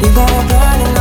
used to believe we burning